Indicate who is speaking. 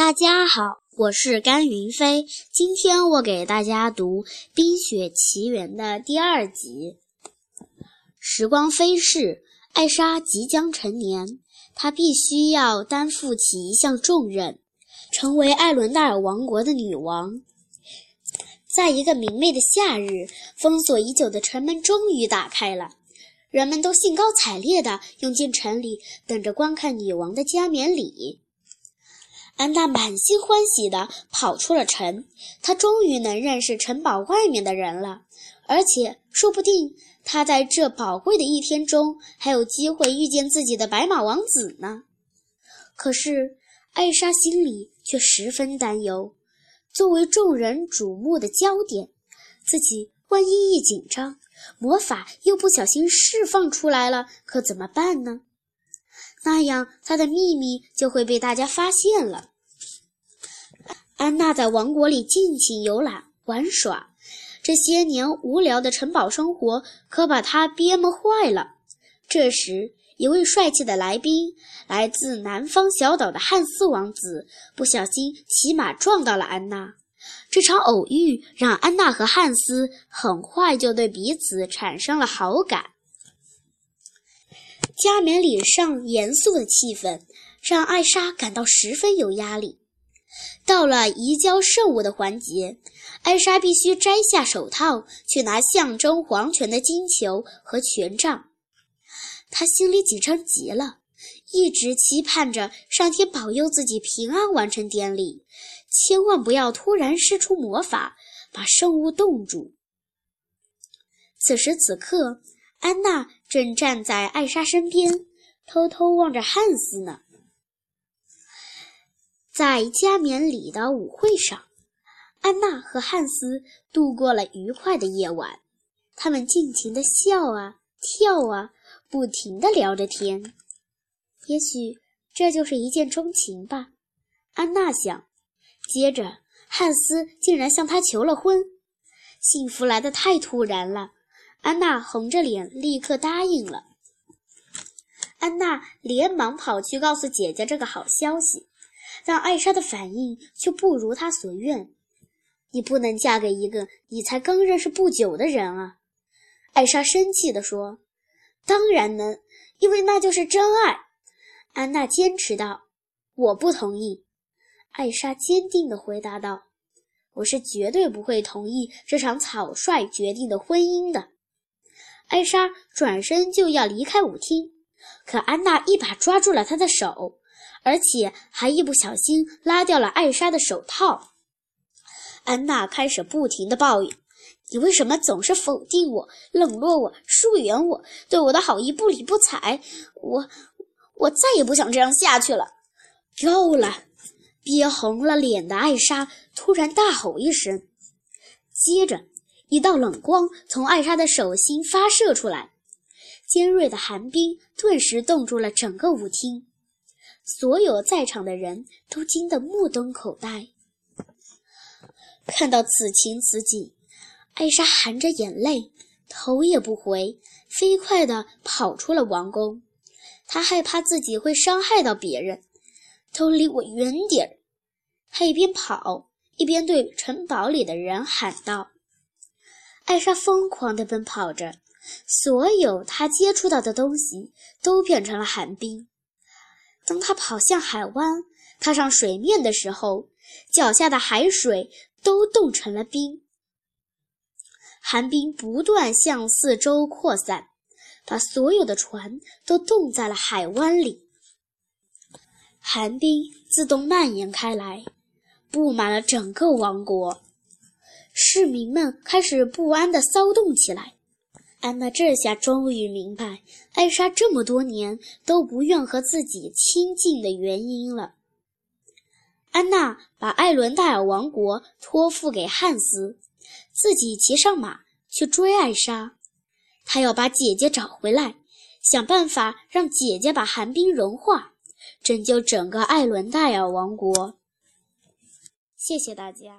Speaker 1: 大家好，我是甘云飞。今天我给大家读《冰雪奇缘》的第二集。时光飞逝，艾莎即将成年，她必须要担负起一项重任，成为艾伦戴尔王国的女王。在一个明媚的夏日，封锁已久的城门终于打开了，人们都兴高采烈地涌进城里，等着观看女王的加冕礼。安娜满心欢喜地跑出了城，她终于能认识城堡外面的人了，而且说不定她在这宝贵的一天中还有机会遇见自己的白马王子呢。可是艾莎心里却十分担忧，作为众人瞩目的焦点，自己万一一紧张，魔法又不小心释放出来了，可怎么办呢？那样，她的秘密就会被大家发现了。安娜在王国里尽情游览玩耍，这些年无聊的城堡生活可把她憋闷坏了。这时，一位帅气的来宾，来自南方小岛的汉斯王子，不小心骑马撞到了安娜。这场偶遇让安娜和汉斯很快就对彼此产生了好感。加冕礼上严肃的气氛让艾莎感到十分有压力。到了移交圣物的环节，艾莎必须摘下手套，去拿象征皇权的金球和权杖。她心里紧张极了，一直期盼着上天保佑自己平安完成典礼，千万不要突然施出魔法把圣物冻住。此时此刻，安娜正站在艾莎身边，偷偷望着汉斯呢。在加冕礼的舞会上，安娜和汉斯度过了愉快的夜晚。他们尽情地笑啊跳啊，不停地聊着天。也许这就是一见钟情吧，安娜想。接着，汉斯竟然向她求了婚。幸福来得太突然了，安娜红着脸立刻答应了。安娜连忙跑去告诉姐姐这个好消息。但艾莎的反应却不如她所愿。你不能嫁给一个你才刚认识不久的人啊！艾莎生气地说。“当然能，因为那就是真爱。”安娜坚持道。“我不同意。”艾莎坚定地回答道。“我是绝对不会同意这场草率决定的婚姻的。”艾莎转身就要离开舞厅，可安娜一把抓住了她的手。而且还一不小心拉掉了艾莎的手套。安娜开始不停地抱怨：“你为什么总是否定我、冷落我、疏远我，对我的好意不理不睬？我，我再也不想这样下去了。”够了！憋红了脸的艾莎突然大吼一声，接着一道冷光从艾莎的手心发射出来，尖锐的寒冰顿时冻住了整个舞厅。所有在场的人都惊得目瞪口呆。看到此情此景，艾莎含着眼泪，头也不回，飞快地跑出了王宫。她害怕自己会伤害到别人，都离我远点儿！她一边跑，一边对城堡里的人喊道。艾莎疯狂地奔跑着，所有她接触到的东西都变成了寒冰。当他跑向海湾，踏上水面的时候，脚下的海水都冻成了冰。寒冰不断向四周扩散，把所有的船都冻在了海湾里。寒冰自动蔓延开来，布满了整个王国。市民们开始不安地骚动起来。安娜这下终于明白艾莎这么多年都不愿和自己亲近的原因了。安娜把艾伦戴尔王国托付给汉斯，自己骑上马去追艾莎。她要把姐姐找回来，想办法让姐姐把寒冰融化，拯救整个艾伦戴尔王国。谢谢大家。